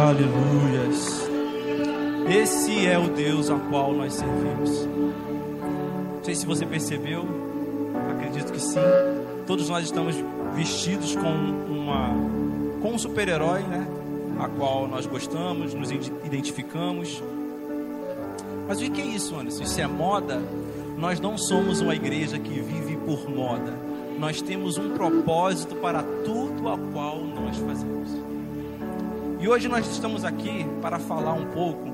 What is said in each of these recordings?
Aleluias. Esse é o Deus ao qual nós servimos. Não sei se você percebeu, acredito que sim. Todos nós estamos vestidos com uma com um super-herói, né? A qual nós gostamos, nos identificamos. Mas o que é isso, Anderson? Isso é moda? Nós não somos uma igreja que vive por moda. Nós temos um propósito para tudo a qual nós fazemos. E hoje nós estamos aqui para falar um pouco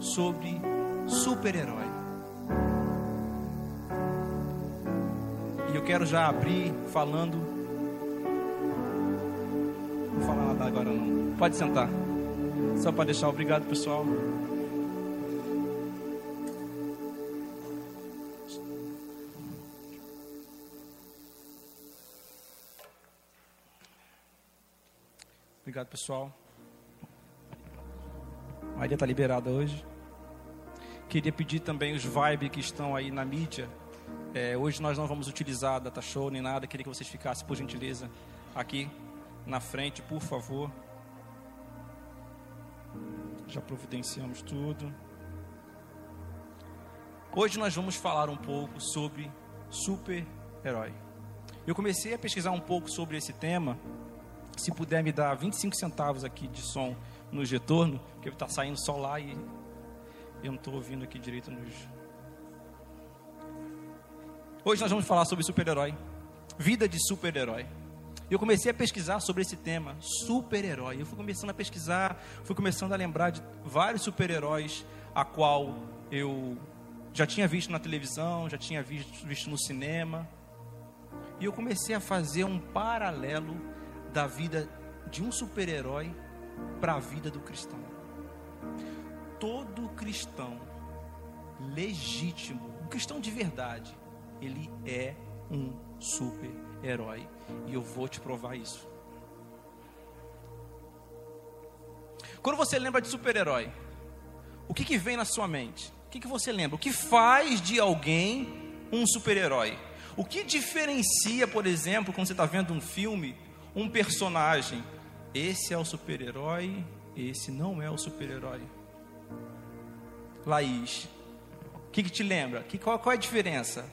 sobre super-herói. E eu quero já abrir falando. Não vou falar nada agora não. Pode sentar. Só para deixar obrigado, pessoal. Obrigado, pessoal. Maria está liberada hoje. Queria pedir também os vibes que estão aí na mídia. É, hoje nós não vamos utilizar data show nem nada. Queria que vocês ficassem, por gentileza, aqui na frente, por favor. Já providenciamos tudo. Hoje nós vamos falar um pouco sobre super-herói. Eu comecei a pesquisar um pouco sobre esse tema. Se puder me dar 25 centavos aqui de som no retorno, porque está saindo só lá e eu não estou ouvindo aqui direito nos. Hoje nós vamos falar sobre super-herói, vida de super-herói. Eu comecei a pesquisar sobre esse tema, super-herói. Eu fui começando a pesquisar, fui começando a lembrar de vários super-heróis a qual eu já tinha visto na televisão, já tinha visto, visto no cinema. E eu comecei a fazer um paralelo da vida de um super-herói para a vida do cristão. Todo cristão legítimo, um cristão de verdade, ele é um super-herói. E eu vou te provar isso. Quando você lembra de super-herói, o que, que vem na sua mente? O que, que você lembra? O que faz de alguém um super-herói? O que diferencia, por exemplo, quando você está vendo um filme, um personagem esse é o super-herói, esse não é o super-herói. Laís, o que, que, te lembra? Que, qual, qual é a diferença?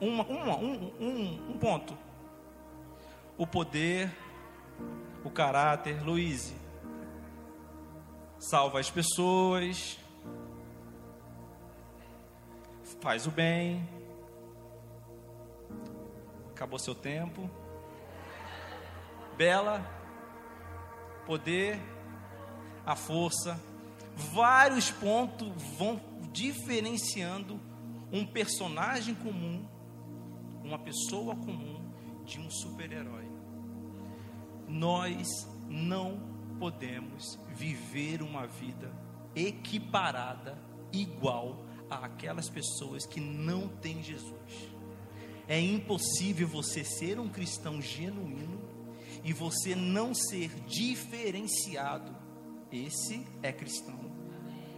Uma, uma, um, um, um ponto. O poder, o caráter. Luiz, salva as pessoas, faz o bem. Acabou seu tempo bela, poder, a força. Vários pontos vão diferenciando um personagem comum, uma pessoa comum, de um super-herói. Nós não podemos viver uma vida equiparada, igual a aquelas pessoas que não têm Jesus. É impossível você ser um cristão genuíno e você não ser diferenciado, esse é cristão,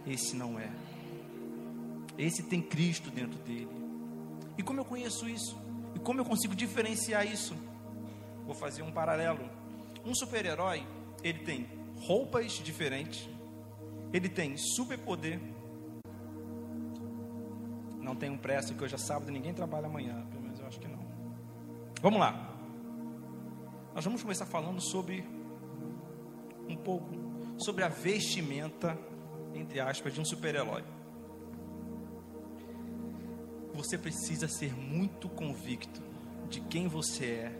esse não é. Esse tem Cristo dentro dele. E como eu conheço isso? E como eu consigo diferenciar isso? Vou fazer um paralelo. Um super-herói, ele tem roupas diferentes, ele tem superpoder. Não um pressa que hoje é sábado, ninguém trabalha amanhã, pelo menos eu acho que não. Vamos lá. Nós vamos começar falando sobre um pouco sobre a vestimenta, entre aspas, de um super-herói. Você precisa ser muito convicto de quem você é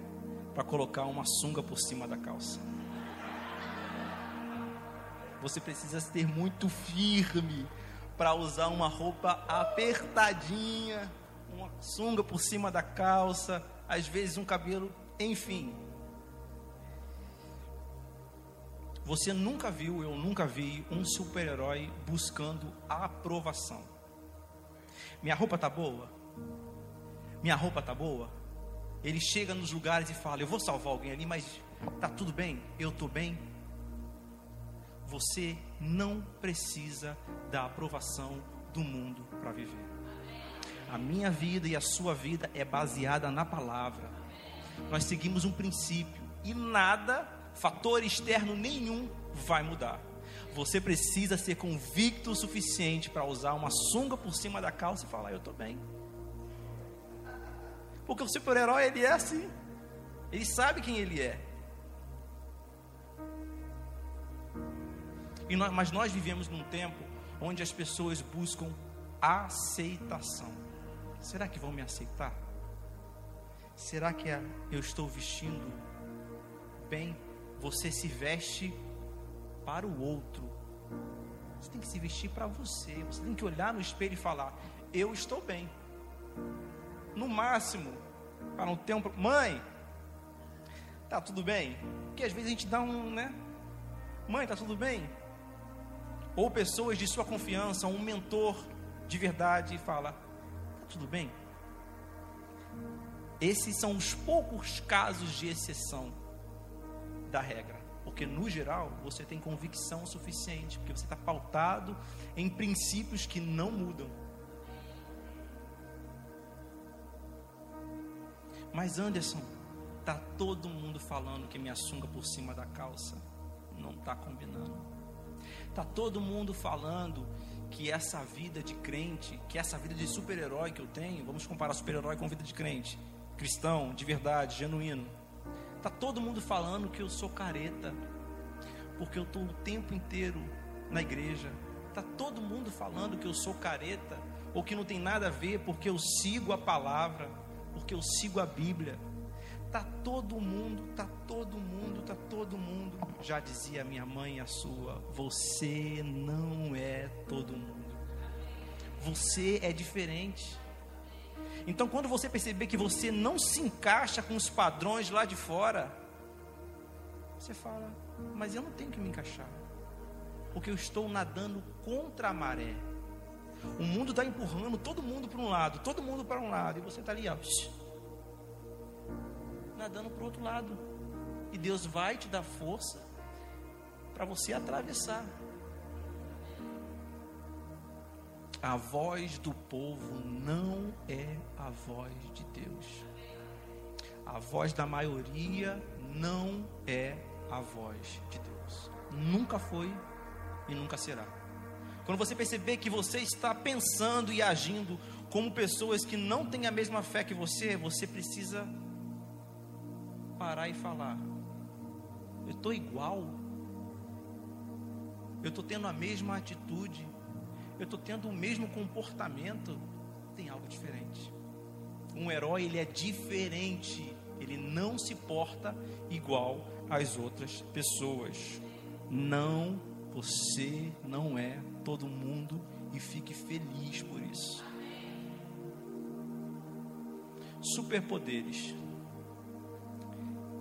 para colocar uma sunga por cima da calça. Você precisa ser muito firme para usar uma roupa apertadinha, uma sunga por cima da calça, às vezes um cabelo, enfim. Você nunca viu, eu nunca vi um super-herói buscando a aprovação. Minha roupa tá boa? Minha roupa tá boa? Ele chega nos lugares e fala: Eu vou salvar alguém ali, mas tá tudo bem? Eu tô bem? Você não precisa da aprovação do mundo para viver. A minha vida e a sua vida é baseada na palavra. Nós seguimos um princípio e nada fator externo nenhum vai mudar. Você precisa ser convicto o suficiente para usar uma sunga por cima da calça e falar: Eu estou bem. Porque o super-herói, ele é assim. Ele sabe quem ele é. Nós, mas nós vivemos num tempo onde as pessoas buscam aceitação. Será que vão me aceitar? Será que eu estou vestindo bem? Você se veste para o outro. Você tem que se vestir para você. Você tem que olhar no espelho e falar: Eu estou bem. No máximo, para não ter um. Mãe, tá tudo bem? Porque às vezes a gente dá um, né? Mãe, tá tudo bem? Ou pessoas de sua confiança, um mentor de verdade, e fala: Tá tudo bem? Esses são os poucos casos de exceção da regra. Porque no geral você tem convicção suficiente, porque você está pautado em princípios que não mudam. Mas Anderson, tá todo mundo falando que minha sunga por cima da calça não está combinando. Tá todo mundo falando que essa vida de crente, que essa vida de super-herói que eu tenho, vamos comparar super-herói com vida de crente, cristão, de verdade, genuíno Tá todo mundo falando que eu sou careta, porque eu estou o tempo inteiro na igreja. Tá todo mundo falando que eu sou careta, ou que não tem nada a ver, porque eu sigo a palavra, porque eu sigo a Bíblia. Tá todo mundo, tá todo mundo, tá todo mundo. Já dizia minha mãe a sua, você não é todo mundo. Você é diferente. Então, quando você perceber que você não se encaixa com os padrões lá de fora, você fala: Mas eu não tenho que me encaixar, porque eu estou nadando contra a maré. O mundo está empurrando todo mundo para um lado, todo mundo para um lado, e você está ali, ó, nadando para o outro lado. E Deus vai te dar força para você atravessar. A voz do povo não é a voz de Deus. A voz da maioria não é a voz de Deus. Nunca foi e nunca será. Quando você perceber que você está pensando e agindo como pessoas que não têm a mesma fé que você, você precisa parar e falar: Eu estou igual. Eu estou tendo a mesma atitude eu estou tendo o mesmo comportamento, tem algo diferente. Um herói, ele é diferente, ele não se porta igual às outras pessoas. Não, você não é todo mundo e fique feliz por isso. Superpoderes.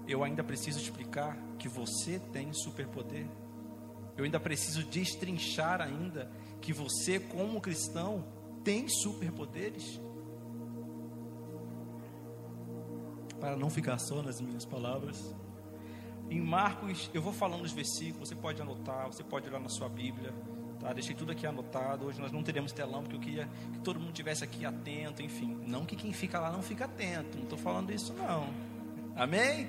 Eu ainda preciso explicar que você tem superpoder. Eu ainda preciso destrinchar ainda que você, como cristão, tem superpoderes? Para não ficar só nas minhas palavras. Em Marcos, eu vou falando os versículos, você pode anotar, você pode olhar na sua Bíblia. Tá? Deixei tudo aqui anotado. Hoje nós não teremos telão, porque eu queria que todo mundo tivesse aqui atento, enfim. Não que quem fica lá não fica atento. Não estou falando isso, não. Amém?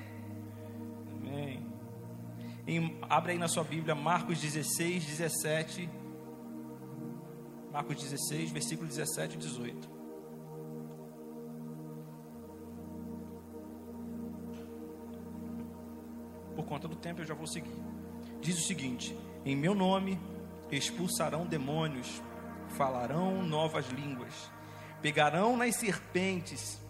Amém. Em, abre aí na sua Bíblia, Marcos 16, 17 Marcos 16, versículo 17 e 18. Por conta do tempo eu já vou seguir. Diz o seguinte: Em meu nome expulsarão demônios, falarão novas línguas, pegarão nas serpentes,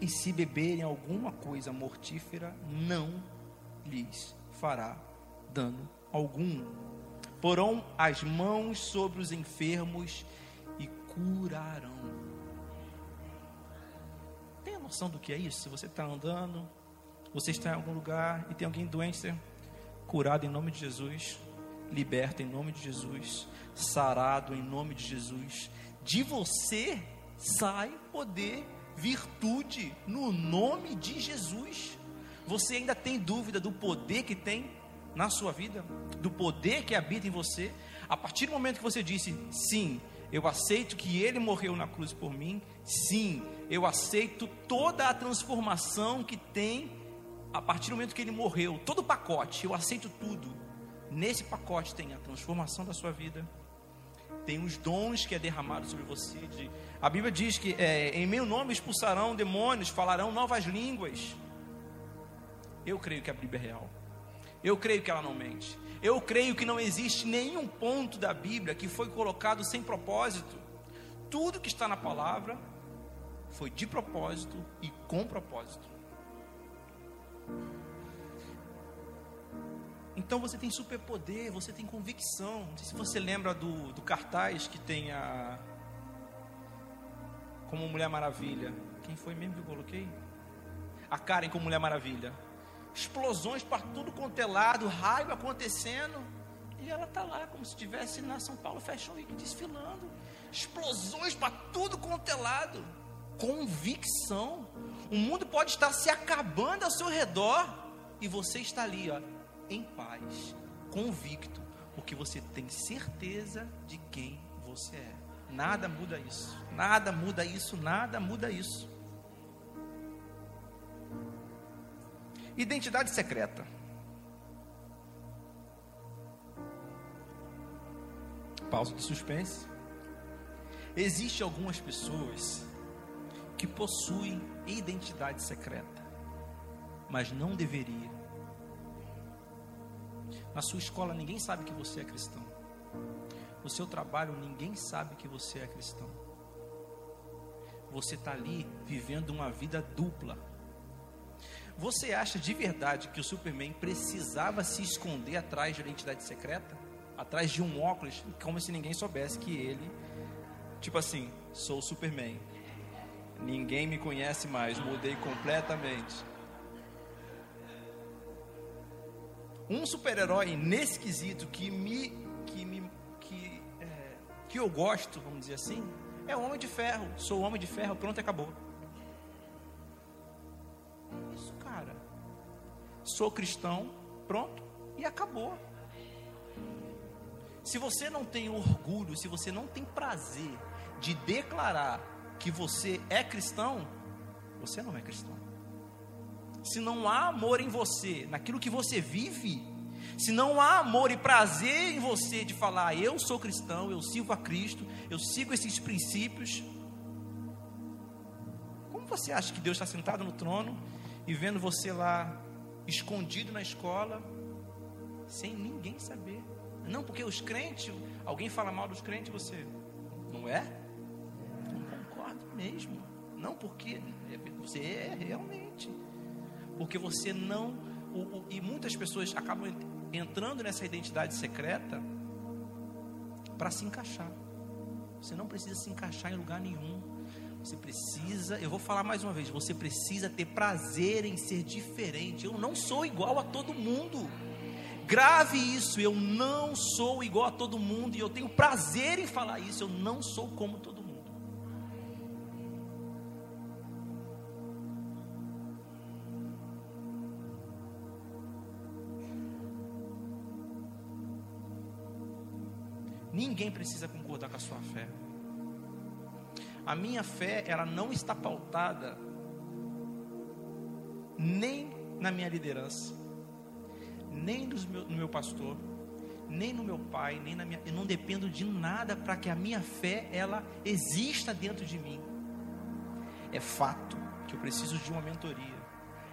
e se beberem alguma coisa mortífera, não lhes fará dano algum porão as mãos sobre os enfermos e curarão. Tem a noção do que é isso? Você está andando, você está em algum lugar e tem alguém doente, curado em nome de Jesus, liberto em nome de Jesus, sarado em nome de Jesus. De você sai poder, virtude, no nome de Jesus. Você ainda tem dúvida do poder que tem na sua vida, do poder que habita em você, a partir do momento que você disse sim, eu aceito que Ele morreu na cruz por mim, sim, eu aceito toda a transformação que tem a partir do momento que ele morreu, todo o pacote, eu aceito tudo. Nesse pacote tem a transformação da sua vida, tem os dons que é derramado sobre você. De, a Bíblia diz que é, em meu nome expulsarão demônios, falarão novas línguas. Eu creio que a Bíblia é real. Eu creio que ela não mente. Eu creio que não existe nenhum ponto da Bíblia que foi colocado sem propósito. Tudo que está na palavra foi de propósito e com propósito. Então você tem superpoder, você tem convicção. Não sei se você lembra do, do cartaz que tem a. Como Mulher Maravilha. Quem foi mesmo que eu coloquei? A Karen como Mulher Maravilha. Explosões para tudo quanto é lado, raio acontecendo. E ela está lá, como se estivesse na São Paulo Fashion Week desfilando. Explosões para tudo quanto é lado. Convicção. O mundo pode estar se acabando ao seu redor. E você está ali, ó, em paz, convicto, porque você tem certeza de quem você é. Nada muda isso, nada muda isso, nada muda isso. Identidade secreta. Pausa de suspense. Existem algumas pessoas que possuem identidade secreta, mas não deveria. Na sua escola ninguém sabe que você é cristão. No seu trabalho ninguém sabe que você é cristão. Você está ali vivendo uma vida dupla. Você acha de verdade que o Superman precisava se esconder atrás de uma identidade secreta? Atrás de um óculos, como se ninguém soubesse que ele, tipo assim, sou o Superman. Ninguém me conhece mais, mudei completamente. um super-herói nesse quesito que me que me que, é, que eu gosto, vamos dizer assim, é o Homem de Ferro. Sou o Homem de Ferro, pronto, acabou. Isso, cara. Sou cristão, pronto e acabou. Se você não tem orgulho, se você não tem prazer de declarar que você é cristão, você não é cristão se não há amor em você, naquilo que você vive, se não há amor e prazer em você de falar, eu sou cristão, eu sirvo a Cristo, eu sigo esses princípios, como você acha que Deus está sentado no trono e vendo você lá escondido na escola, sem ninguém saber? Não, porque os crentes, alguém fala mal dos crentes, você não é? Não concordo mesmo. Não, porque você é realmente porque você não. O, o, e muitas pessoas acabam entrando nessa identidade secreta para se encaixar. Você não precisa se encaixar em lugar nenhum. Você precisa, eu vou falar mais uma vez, você precisa ter prazer em ser diferente. Eu não sou igual a todo mundo. Grave isso, eu não sou igual a todo mundo e eu tenho prazer em falar isso. Eu não sou como todo mundo. Ninguém precisa concordar com a sua fé. A minha fé, ela não está pautada nem na minha liderança, nem no meu, no meu pastor, nem no meu pai, nem na minha. Eu não dependo de nada para que a minha fé ela exista dentro de mim. É fato que eu preciso de uma mentoria.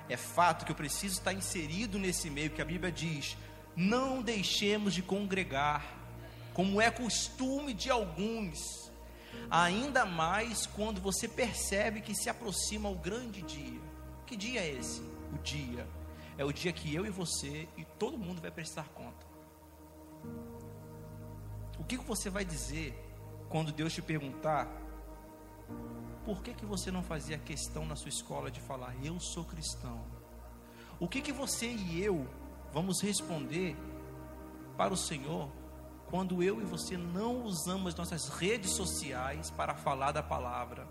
É fato que eu preciso estar inserido nesse meio que a Bíblia diz: não deixemos de congregar como é costume de alguns, ainda mais quando você percebe que se aproxima o grande dia. Que dia é esse? O dia. É o dia que eu e você e todo mundo vai prestar conta. O que, você vai dizer quando Deus te perguntar por que, que você não fazia questão na sua escola de falar eu sou cristão? O que, que você e eu vamos responder para o Senhor quando eu e você não usamos nossas redes sociais para falar da palavra.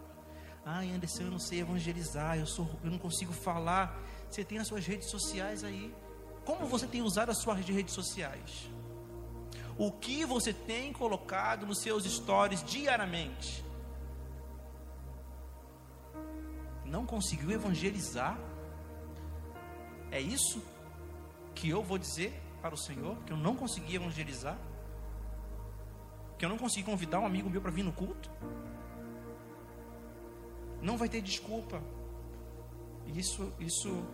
Ai, Anderson, eu não sei evangelizar, eu, sou, eu não consigo falar. Você tem as suas redes sociais aí. Como você tem usado as suas redes sociais? O que você tem colocado nos seus stories diariamente? Não conseguiu evangelizar? É isso que eu vou dizer para o Senhor? Que eu não consegui evangelizar? Que eu não consegui convidar um amigo meu para vir no culto? Não vai ter desculpa. Isso, isso,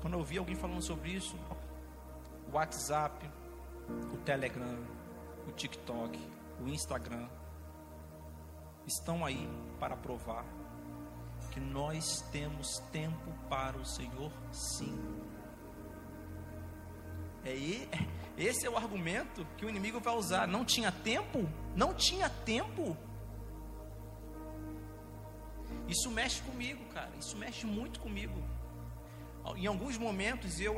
quando eu ouvi alguém falando sobre isso, o WhatsApp, o Telegram, o TikTok, o Instagram, estão aí para provar que nós temos tempo para o Senhor, sim. É, esse é o argumento que o inimigo vai usar. Não tinha tempo? Não tinha tempo? Isso mexe comigo, cara. Isso mexe muito comigo. Em alguns momentos eu,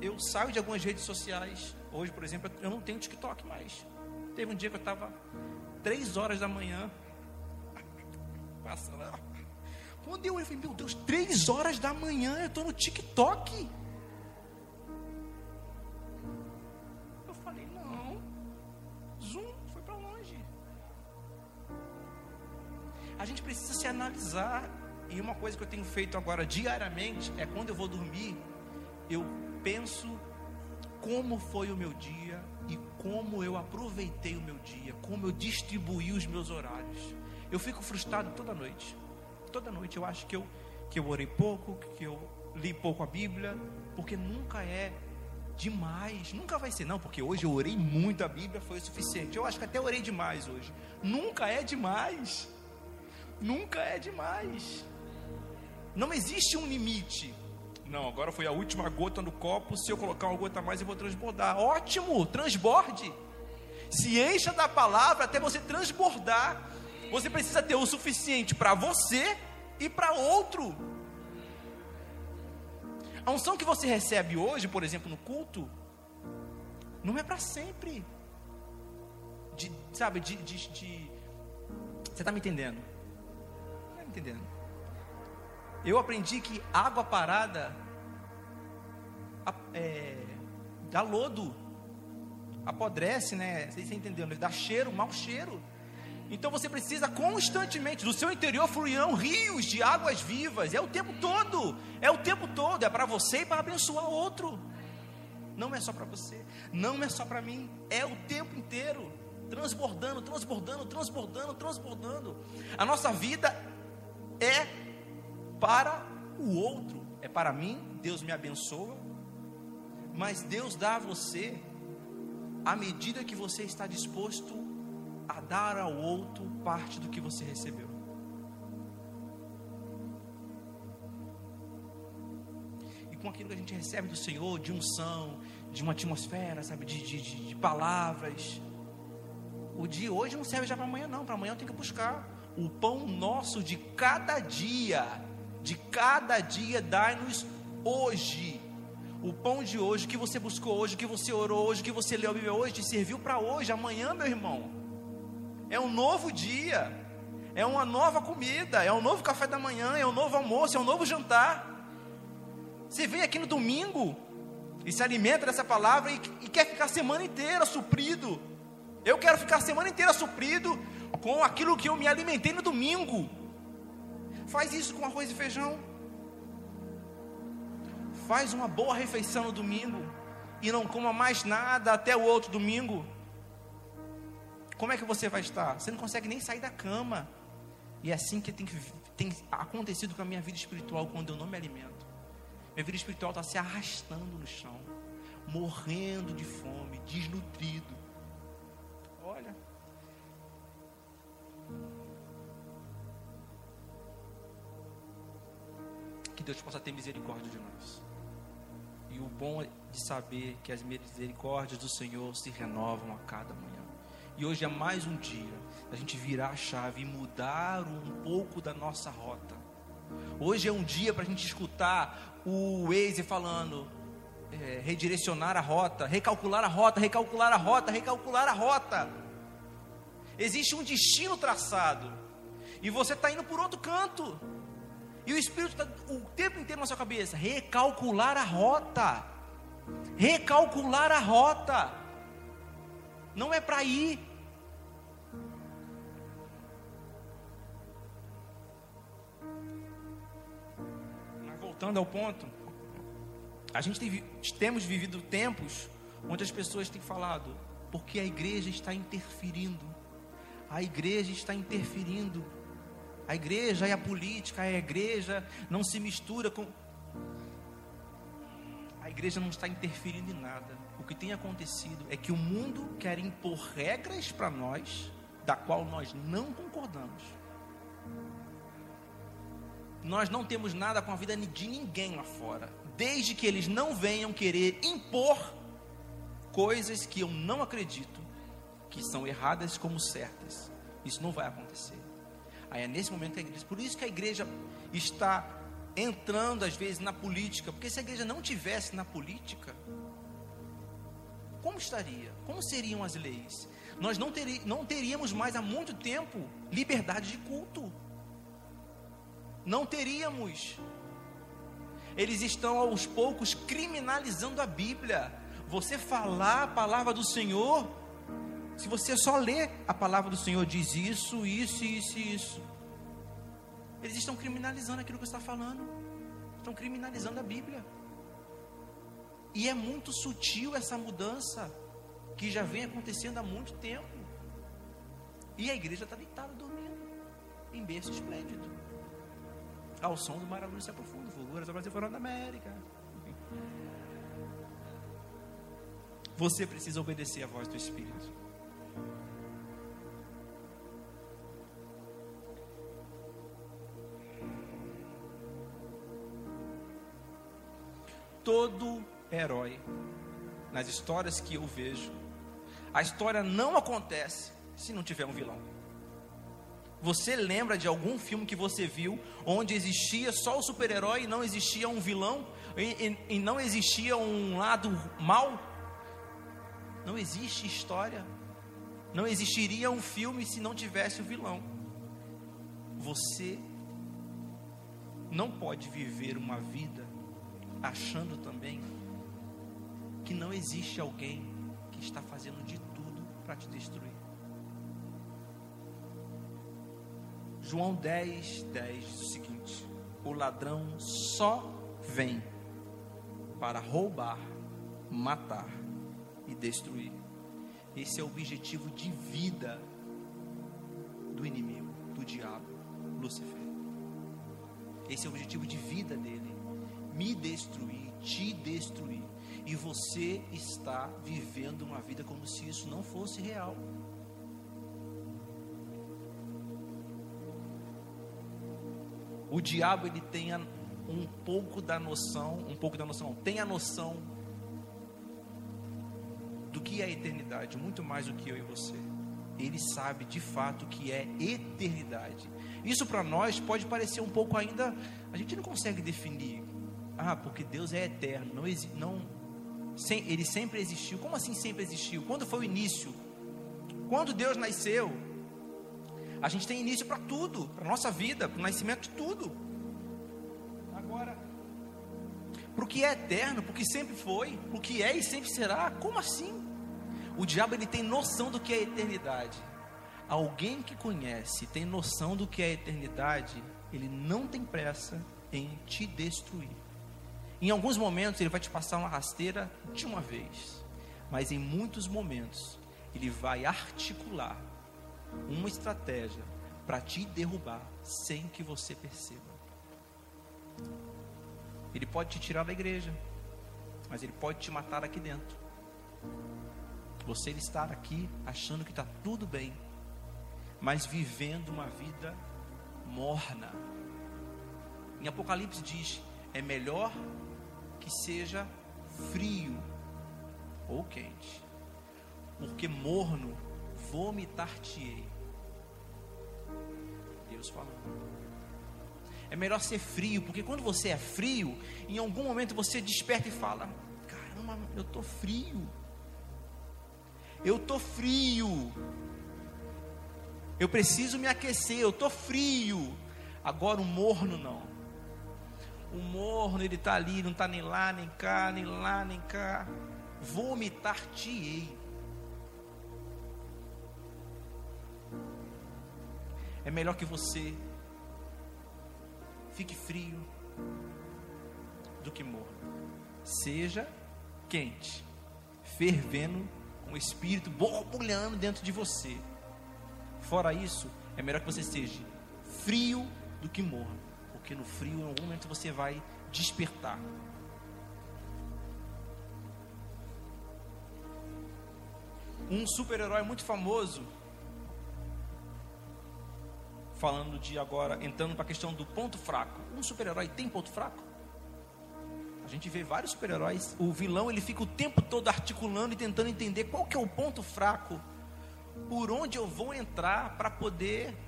eu saio de algumas redes sociais. Hoje, por exemplo, eu não tenho TikTok mais. Teve um dia que eu estava três horas da manhã. Passando. Quando eu falei, meu Deus, três horas da manhã eu estou no TikTok. A gente precisa se analisar. E uma coisa que eu tenho feito agora diariamente é quando eu vou dormir, eu penso como foi o meu dia e como eu aproveitei o meu dia, como eu distribuí os meus horários. Eu fico frustrado toda noite toda noite eu acho que eu, que eu orei pouco, que eu li pouco a Bíblia, porque nunca é demais, nunca vai ser, não, porque hoje eu orei muito a Bíblia, foi o suficiente. Eu acho que até orei demais hoje. Nunca é demais, nunca é demais. Não existe um limite. Não, agora foi a última gota no copo. Se eu colocar uma gota a mais, eu vou transbordar. Ótimo, transborde. Se encha da palavra até você transbordar. Você precisa ter o suficiente para você e para outro. A unção que você recebe hoje, por exemplo, no culto, não é para sempre. De, sabe, de, de, de Você está me entendendo? Está entendendo? Eu aprendi que água parada é, dá lodo, apodrece, né? Vocês estão entendendo? Dá cheiro, mau cheiro. Então você precisa constantemente, do seu interior fluirão rios de águas vivas, é o tempo todo, é o tempo todo, é para você e para abençoar outro. Não é só para você, não é só para mim, é o tempo inteiro, transbordando, transbordando, transbordando, transbordando. A nossa vida é para o outro, é para mim, Deus me abençoa, mas Deus dá a você à medida que você está disposto a dar ao outro parte do que você recebeu. E com aquilo que a gente recebe do Senhor, de unção, de uma atmosfera, sabe, de, de, de, palavras. O dia hoje não serve já para amanhã, não. Para amanhã eu tenho que buscar. O pão nosso de cada dia, de cada dia, dai-nos hoje. O pão de hoje que você buscou hoje, que você orou hoje, que você leu a Bíblia hoje, te serviu para hoje, amanhã, meu irmão é um novo dia, é uma nova comida, é um novo café da manhã, é um novo almoço, é um novo jantar. Você vem aqui no domingo e se alimenta dessa palavra e, e quer ficar a semana inteira suprido. Eu quero ficar a semana inteira suprido com aquilo que eu me alimentei no domingo. Faz isso com arroz e feijão. Faz uma boa refeição no domingo e não coma mais nada até o outro domingo. Como é que você vai estar? Você não consegue nem sair da cama. E é assim que tem, tem acontecido com a minha vida espiritual quando eu não me alimento. Minha vida espiritual está se arrastando no chão, morrendo de fome, desnutrido. Que Deus possa ter misericórdia de nós. E o bom é de saber que as misericórdias do Senhor se renovam a cada manhã. E hoje é mais um dia da gente virar a chave e mudar um pouco da nossa rota. Hoje é um dia para a gente escutar o Waze falando, é, redirecionar a rota, recalcular a rota, recalcular a rota, recalcular a rota. Existe um destino traçado e você está indo por outro canto. E o Espírito está o tempo inteiro na sua cabeça, recalcular a rota, recalcular a rota não é para ir. Mas voltando ao ponto, a gente tem, temos vivido tempos onde as pessoas têm falado, porque a igreja está interferindo. A igreja está interferindo. A igreja é a política, a igreja não se mistura com. A igreja não está interferindo em nada. O que tem acontecido é que o mundo quer impor regras para nós, da qual nós não concordamos. Nós não temos nada com a vida de ninguém lá fora, desde que eles não venham querer impor coisas que eu não acredito que são erradas como certas. Isso não vai acontecer. Aí é nesse momento que a igreja, por isso que a igreja está entrando às vezes na política, porque se a igreja não tivesse na política, como estaria? Como seriam as leis? Nós não, não teríamos mais há muito tempo liberdade de culto. Não teríamos. Eles estão aos poucos criminalizando a Bíblia você falar a palavra do Senhor, se você só ler a palavra do Senhor, diz isso, isso, isso isso. Eles estão criminalizando aquilo que está falando. Estão criminalizando a Bíblia. E é muito sutil essa mudança que já vem acontecendo há muito tempo. E a igreja está deitada dormindo em berço esplêndido. Ao som do maravilhoso se aprofunda, fulguras, Brasil fora da América. Você precisa obedecer à voz do Espírito. Todo herói, nas histórias que eu vejo, a história não acontece se não tiver um vilão. Você lembra de algum filme que você viu onde existia só o super-herói e não existia um vilão? E, e, e não existia um lado mal? Não existe história. Não existiria um filme se não tivesse o vilão. Você não pode viver uma vida achando também que não existe alguém que está fazendo de tudo para te destruir. João 10, 10 diz o seguinte: O ladrão só vem para roubar, matar e destruir. Esse é o objetivo de vida do inimigo, do diabo, Lúcifer. Esse é o objetivo de vida dele: me destruir, te destruir. E você está vivendo uma vida como se isso não fosse real. O diabo ele tem um pouco da noção, um pouco da noção, tem a noção do que é eternidade, muito mais do que eu e você. Ele sabe de fato o que é eternidade. Isso para nós pode parecer um pouco ainda, a gente não consegue definir. Ah, porque Deus é eterno, não, não sem, ele sempre existiu. Como assim sempre existiu? Quando foi o início? Quando Deus nasceu? A gente tem início para tudo, para nossa vida, para o nascimento de tudo. Agora, para o que é eterno, para o que sempre foi, para o que é e sempre será, como assim? O diabo ele tem noção do que é eternidade. Alguém que conhece, tem noção do que é eternidade, ele não tem pressa em te destruir. Em alguns momentos ele vai te passar uma rasteira de uma vez, mas em muitos momentos ele vai articular uma estratégia para te derrubar sem que você perceba. Ele pode te tirar da igreja, mas ele pode te matar aqui dentro. Você estar aqui achando que está tudo bem, mas vivendo uma vida morna. Em Apocalipse diz: é melhor que seja frio ou quente, porque morno vomitar-te-ei. Deus falando. É melhor ser frio, porque quando você é frio, em algum momento você desperta e fala: Caramba, eu estou frio eu tô frio. Eu preciso me aquecer, eu tô frio. Agora o morno não. O morno ele tá ali, não tá nem lá, nem cá, nem lá, nem cá. Vomitar-te-ei. É melhor que você fique frio do que morno. seja quente, fervendo, com o espírito borbulhando dentro de você. Fora isso, é melhor que você seja frio do que morra, porque no frio, em algum momento, você vai despertar. Um super-herói muito famoso, falando de agora, entrando para a questão do ponto fraco. Um super-herói tem ponto fraco? A gente vê vários super-heróis, o vilão ele fica o tempo todo articulando e tentando entender qual que é o ponto fraco, por onde eu vou entrar para poder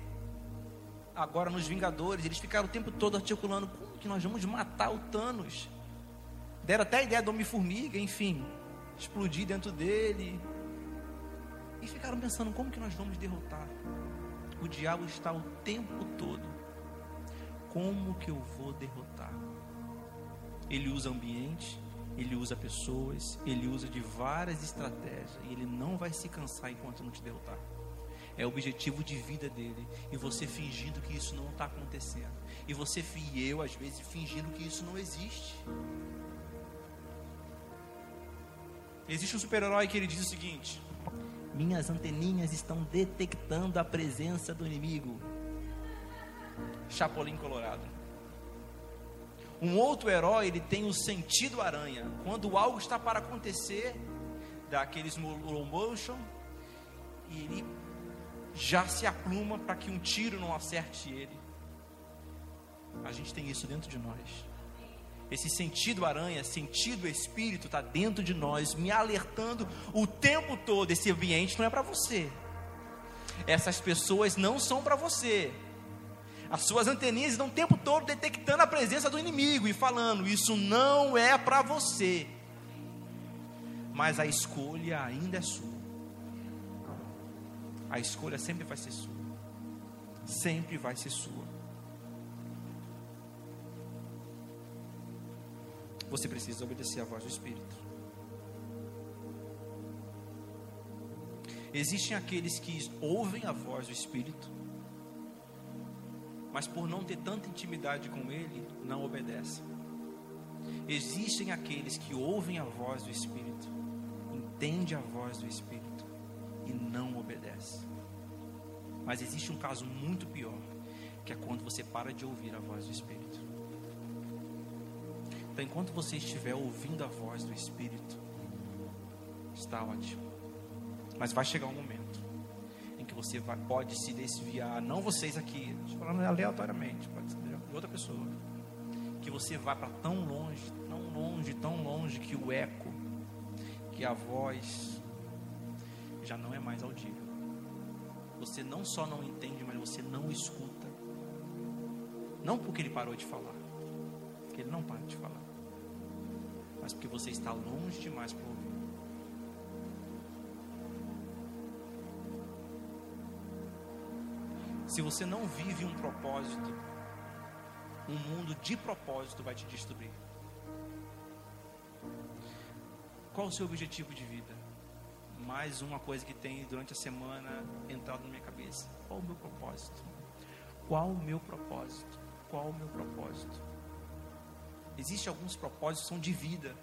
agora nos Vingadores, eles ficaram o tempo todo articulando como que nós vamos matar o Thanos. Deram até a ideia do Homem-Formiga, enfim, explodir dentro dele. E ficaram pensando como que nós vamos derrotar. O diabo está o tempo todo. Como que eu vou derrotar? Ele usa ambiente, ele usa pessoas, ele usa de várias estratégias e ele não vai se cansar enquanto não te derrotar. É o objetivo de vida dele. E você fingindo que isso não está acontecendo. E você e eu, às vezes, fingindo que isso não existe. Existe um super-herói que ele diz o seguinte: Minhas anteninhas estão detectando a presença do inimigo. Chapolin Colorado. Um outro herói, ele tem o sentido aranha. Quando algo está para acontecer, dá aqueles slow motion, e ele já se apluma para que um tiro não acerte ele. A gente tem isso dentro de nós. Esse sentido aranha, sentido espírito está dentro de nós, me alertando o tempo todo. Esse ambiente não é para você. Essas pessoas não são para você. As suas anteninhas estão o tempo todo detectando a presença do inimigo e falando: Isso não é para você. Mas a escolha ainda é sua. A escolha sempre vai ser sua. Sempre vai ser sua. Você precisa obedecer à voz do Espírito. Existem aqueles que ouvem a voz do Espírito mas por não ter tanta intimidade com Ele, não obedecem. Existem aqueles que ouvem a voz do Espírito, entendem a voz do Espírito e não obedecem. Mas existe um caso muito pior, que é quando você para de ouvir a voz do Espírito. Então, enquanto você estiver ouvindo a voz do Espírito, está ótimo. Mas vai chegar um momento você vai, pode se desviar, não vocês aqui, estou falando aleatoriamente, pode ser de outra pessoa, que você vai para tão longe, tão longe, tão longe que o eco, que a voz já não é mais audível. Você não só não entende, mas você não escuta. Não porque ele parou de falar, porque ele não para de falar, mas porque você está longe demais para ouvir. Se você não vive um propósito, um mundo de propósito vai te destruir. Qual o seu objetivo de vida? Mais uma coisa que tem durante a semana entrado na minha cabeça. Qual o meu propósito? Qual o meu propósito? Qual o meu propósito? Existem alguns propósitos que são de vida,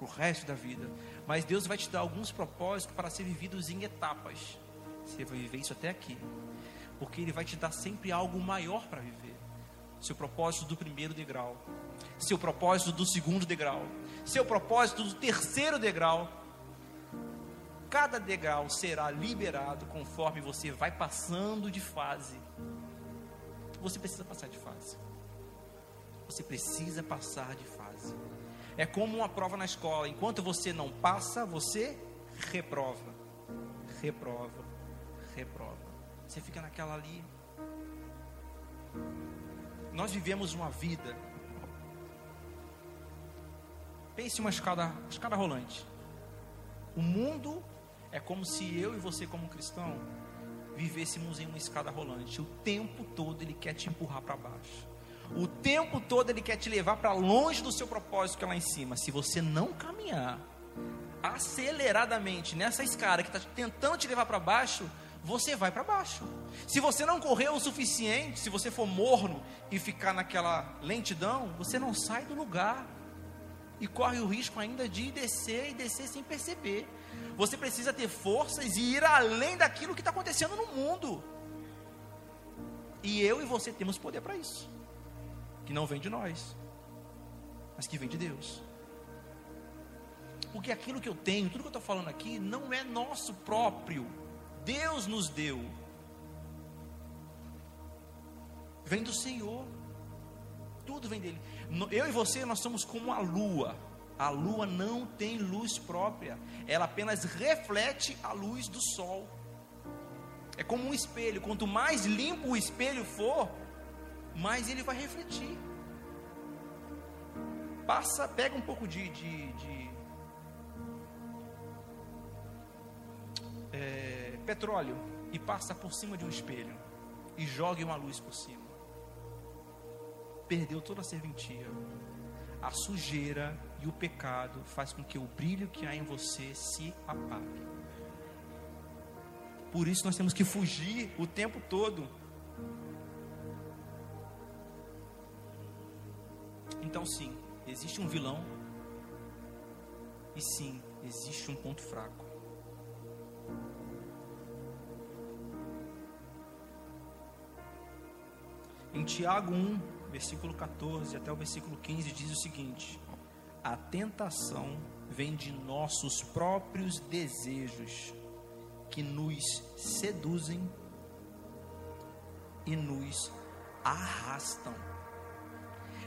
o resto da vida. Mas Deus vai te dar alguns propósitos para ser vividos em etapas. Você vai viver isso até aqui porque Ele vai te dar sempre algo maior para viver. Seu propósito do primeiro degrau, seu propósito do segundo degrau, seu propósito do terceiro degrau. Cada degrau será liberado conforme você vai passando de fase. Você precisa passar de fase. Você precisa passar de fase. É como uma prova na escola. Enquanto você não passa, você reprova. Reprova. Reprova. Você fica naquela ali. Nós vivemos uma vida. Pense uma escada, escada rolante. O mundo é como se eu e você, como cristão, vivêssemos em uma escada rolante. O tempo todo ele quer te empurrar para baixo. O tempo todo ele quer te levar para longe do seu propósito que é lá em cima. Se você não caminhar aceleradamente nessa escada que está tentando te levar para baixo, você vai para baixo. Se você não correr o suficiente, se você for morno e ficar naquela lentidão, você não sai do lugar. E corre o risco ainda de descer e descer sem perceber. Você precisa ter forças e ir além daquilo que está acontecendo no mundo. E eu e você temos poder para isso, que não vem de nós, mas que vem de Deus. Porque aquilo que eu tenho, tudo que eu estou falando aqui, não é nosso próprio, Deus nos deu, vem do Senhor, tudo vem dele. Eu e você, nós somos como a lua. A lua não tem luz própria, ela apenas reflete a luz do sol. É como um espelho, quanto mais limpo o espelho for, mais ele vai refletir. Passa, pega um pouco de, de, de é, petróleo e passa por cima de um espelho e jogue uma luz por cima. Perdeu toda a serventia a sujeira e o pecado faz com que o brilho que há em você se apague. Por isso nós temos que fugir o tempo todo. Então sim, existe um vilão e sim, existe um ponto fraco. Em Tiago 1, versículo 14 até o versículo 15 diz o seguinte: A tentação vem de nossos próprios desejos que nos seduzem e nos arrastam.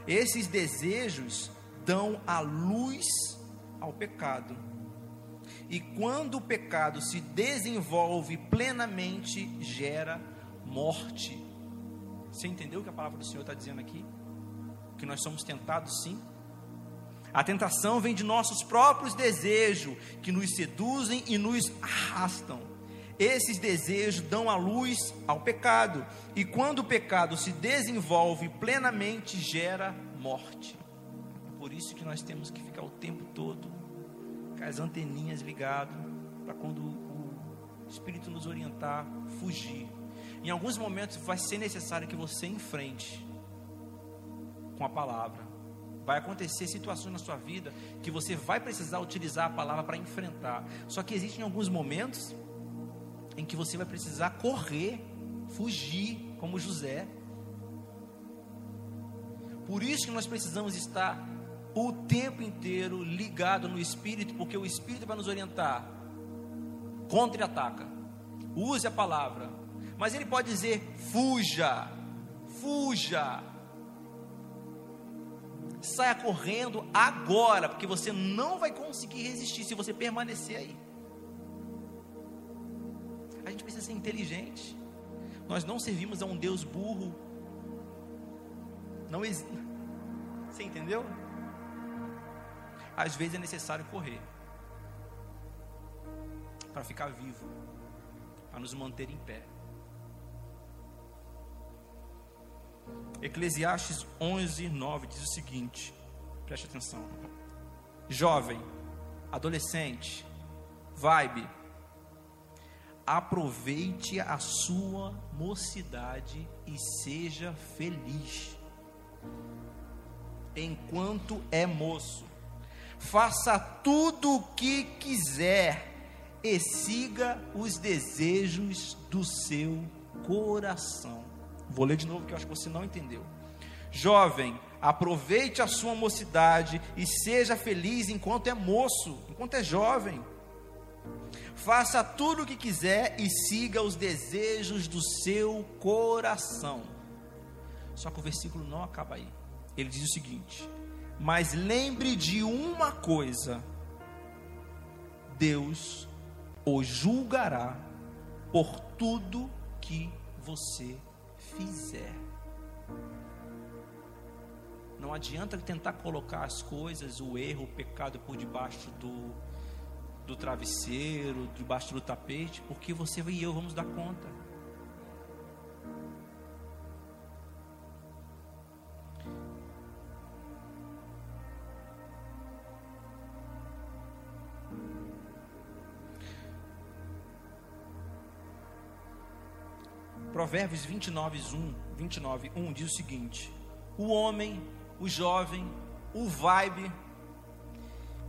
Esses desejos dão a luz ao pecado. E quando o pecado se desenvolve plenamente, gera morte. Você entendeu o que a palavra do Senhor está dizendo aqui? Que nós somos tentados sim. A tentação vem de nossos próprios desejos, que nos seduzem e nos arrastam. Esses desejos dão a luz ao pecado, e quando o pecado se desenvolve plenamente, gera morte. Por isso que nós temos que ficar o tempo todo com as anteninhas ligadas, para quando o Espírito nos orientar, fugir em alguns momentos vai ser necessário que você enfrente com a palavra. Vai acontecer situações na sua vida que você vai precisar utilizar a palavra para enfrentar. Só que existem alguns momentos em que você vai precisar correr, fugir, como José. Por isso que nós precisamos estar o tempo inteiro ligado no Espírito, porque o Espírito vai nos orientar. Contra-ataca. Use a palavra mas ele pode dizer: fuja, fuja. Saia correndo agora, porque você não vai conseguir resistir se você permanecer aí. A gente precisa ser inteligente. Nós não servimos a um Deus burro. Não existe. Você entendeu? Às vezes é necessário correr para ficar vivo, para nos manter em pé. Eclesiastes 11, 9 diz o seguinte: preste atenção. Jovem, adolescente, vibe, aproveite a sua mocidade e seja feliz, enquanto é moço. Faça tudo o que quiser e siga os desejos do seu coração. Vou ler de novo que eu acho que você não entendeu. Jovem, aproveite a sua mocidade e seja feliz enquanto é moço, enquanto é jovem. Faça tudo o que quiser e siga os desejos do seu coração. Só que o versículo não acaba aí. Ele diz o seguinte: Mas lembre de uma coisa: Deus o julgará por tudo que você fizer. Não adianta tentar colocar as coisas, o erro, o pecado por debaixo do, do travesseiro, debaixo do tapete, porque você e eu vamos dar conta. Provérbios 29, 1, 29, 1 diz o seguinte: O homem, o jovem, o vibe,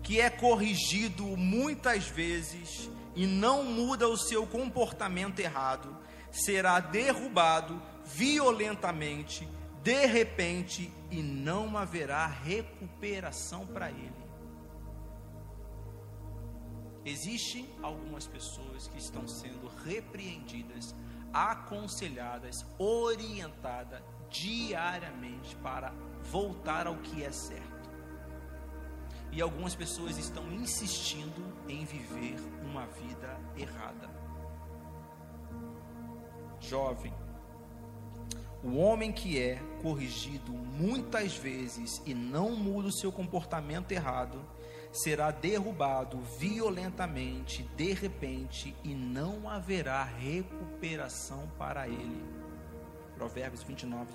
que é corrigido muitas vezes e não muda o seu comportamento errado, será derrubado violentamente, de repente, e não haverá recuperação para ele. Existem algumas pessoas que estão sendo repreendidas, aconselhadas, orientadas diariamente para voltar ao que é certo. E algumas pessoas estão insistindo em viver uma vida errada. Jovem, o homem que é corrigido muitas vezes e não muda o seu comportamento errado, será derrubado violentamente, de repente, e não haverá recuperação para ele. Provérbios 29,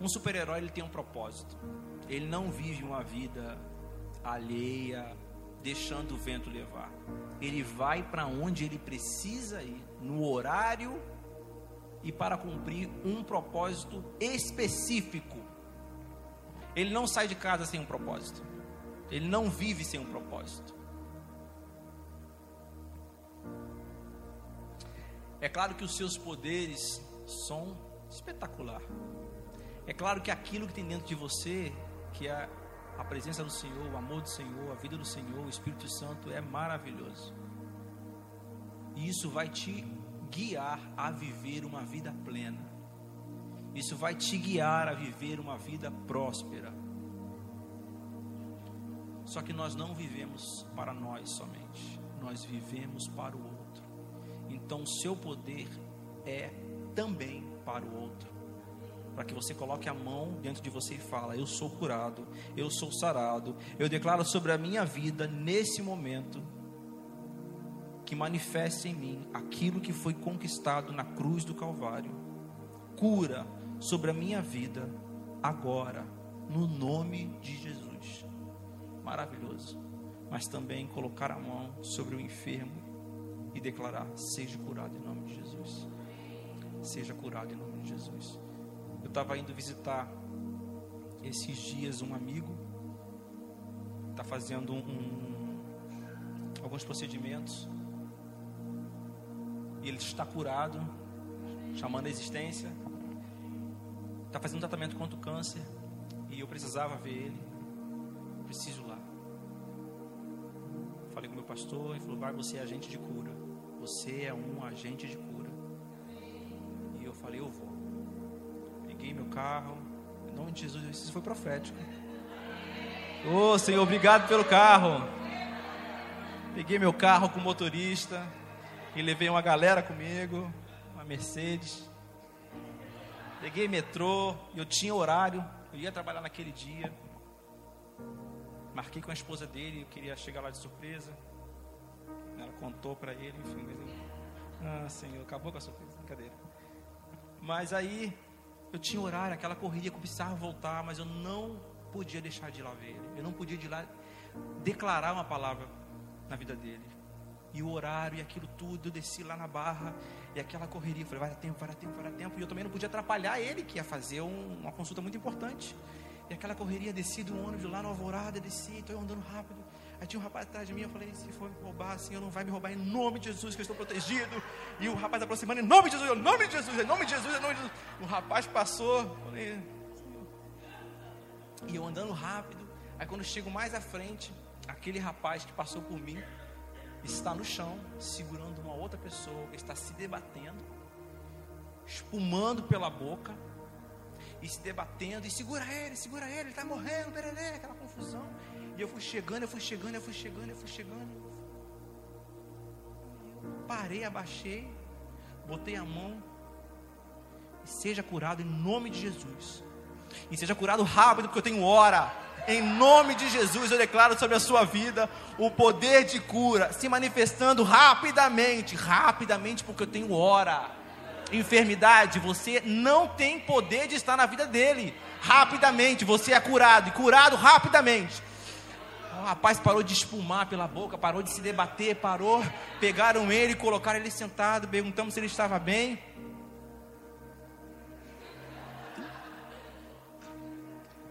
1. Um super-herói ele tem um propósito. Ele não vive uma vida alheia, deixando o vento levar. Ele vai para onde ele precisa ir, no horário e para cumprir um propósito específico. Ele não sai de casa sem um propósito. Ele não vive sem um propósito. É claro que os seus poderes são espetacular. É claro que aquilo que tem dentro de você, que é a presença do Senhor, o amor do Senhor, a vida do Senhor, o Espírito Santo é maravilhoso. E isso vai te guiar a viver uma vida plena. Isso vai te guiar a viver uma vida próspera. Só que nós não vivemos para nós somente, nós vivemos para o outro. Então, o seu poder é também para o outro. Para que você coloque a mão dentro de você e fala: Eu sou curado, eu sou sarado, eu declaro sobre a minha vida nesse momento que manifeste em mim aquilo que foi conquistado na cruz do Calvário. Cura sobre a minha vida agora, no nome de Jesus maravilhoso, mas também colocar a mão sobre o enfermo e declarar: seja curado em nome de Jesus. Seja curado em nome de Jesus. Eu estava indo visitar esses dias um amigo, está fazendo um, alguns procedimentos, e ele está curado, chamando a existência, está fazendo um tratamento contra o câncer, e eu precisava ver ele, preciso falei com meu pastor, ele falou: vai, você é agente de cura. Você é um agente de cura. E eu falei: eu vou. Peguei meu carro, em nome de Jesus, isso foi profético. Ô oh, Senhor, obrigado pelo carro. Peguei meu carro com motorista e levei uma galera comigo, uma Mercedes. Peguei metrô, e eu tinha horário, eu ia trabalhar naquele dia. Marquei com a esposa dele, eu queria chegar lá de surpresa. Ela contou para ele, enfim. Mas eu, ah, Senhor, acabou com a surpresa, brincadeira. Mas aí eu tinha horário, aquela que eu precisava voltar, mas eu não podia deixar de ir lá ver ele. Eu não podia de lá declarar uma palavra na vida dele. E o horário e aquilo tudo, eu desci lá na barra e aquela correria. Eu falei, vai dar tempo, vai dar tempo, vai dar tempo. E eu também não podia atrapalhar ele, que ia fazer um, uma consulta muito importante. E aquela correria, desci do ônibus lá no Alvorada, desci, estou andando rápido. Aí tinha um rapaz atrás de mim, eu falei, se for me roubar, eu não vai me roubar em nome de Jesus, que eu estou protegido. E o rapaz aproximando, em nome de Jesus, em nome de Jesus, em nome de Jesus, em nome de Jesus. O rapaz passou, falei, e eu andando rápido. Aí quando chego mais à frente, aquele rapaz que passou por mim está no chão, segurando uma outra pessoa, está se debatendo, espumando pela boca e se debatendo, e segura ele, segura ele, ele está morrendo, pererê, aquela confusão. E eu fui chegando, eu fui chegando, eu fui chegando, eu fui chegando. Parei, abaixei, botei a mão, e seja curado em nome de Jesus. E seja curado rápido, porque eu tenho hora. Em nome de Jesus, eu declaro sobre a sua vida o poder de cura se manifestando rapidamente, rapidamente, porque eu tenho hora enfermidade, você não tem poder de estar na vida dele. Rapidamente, você é curado e curado rapidamente. O rapaz parou de espumar pela boca, parou de se debater, parou. Pegaram ele, colocaram ele sentado, perguntamos se ele estava bem.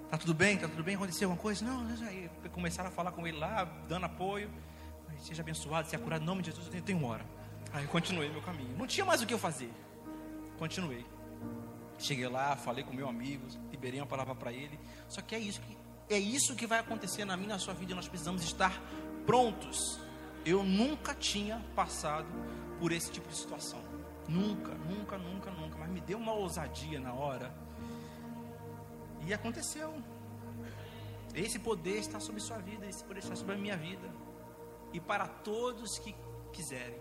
Tá tudo bem? Tá tudo bem? Aconteceu alguma coisa? Não, aí começaram a falar com ele lá, dando apoio. Seja abençoado, seja curado em nome de Jesus, eu tenho hora. Aí continuei meu caminho. Não tinha mais o que eu fazer. Continuei. Cheguei lá, falei com meu amigo, liberei uma palavra para ele. Só que é isso que é isso que vai acontecer na minha na sua vida. Nós precisamos estar prontos. Eu nunca tinha passado por esse tipo de situação. Nunca, nunca, nunca, nunca. Mas me deu uma ousadia na hora. E aconteceu. Esse poder está sobre sua vida, esse poder está sobre a minha vida. E para todos que quiserem.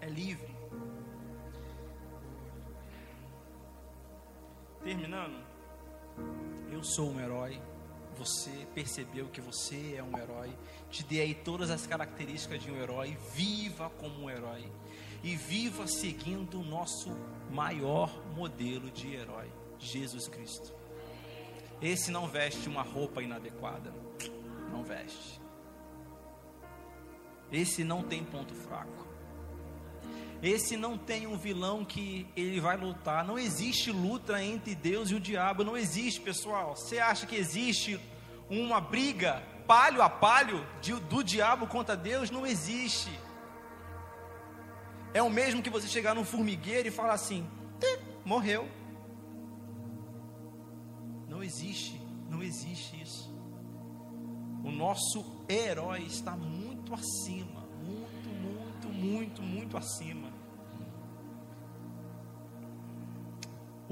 É livre. Terminando, eu sou um herói. Você percebeu que você é um herói. Te dei aí todas as características de um herói. Viva como um herói. E viva seguindo o nosso maior modelo de herói, Jesus Cristo. Esse não veste uma roupa inadequada. Não veste. Esse não tem ponto fraco. Esse não tem um vilão que ele vai lutar. Não existe luta entre Deus e o diabo. Não existe, pessoal. Você acha que existe uma briga palho a palho de, do diabo contra Deus? Não existe. É o mesmo que você chegar num formigueiro e falar assim: morreu. Não existe, não existe isso. O nosso herói está muito acima, muito, muito, acima.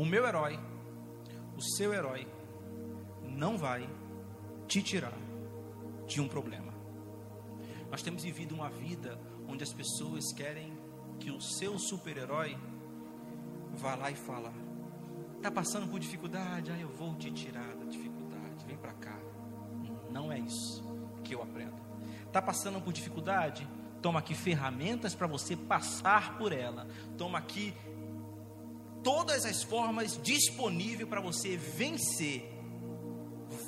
o meu herói, o seu herói, não vai te tirar de um problema. Nós temos vivido uma vida onde as pessoas querem que o seu super-herói vá lá e fala: "Tá passando por dificuldade, ah, eu vou te tirar da dificuldade. Vem para cá". Não é isso que eu aprendo. Tá passando por dificuldade? Toma aqui ferramentas para você passar por ela. Toma aqui todas as formas disponíveis para você vencer.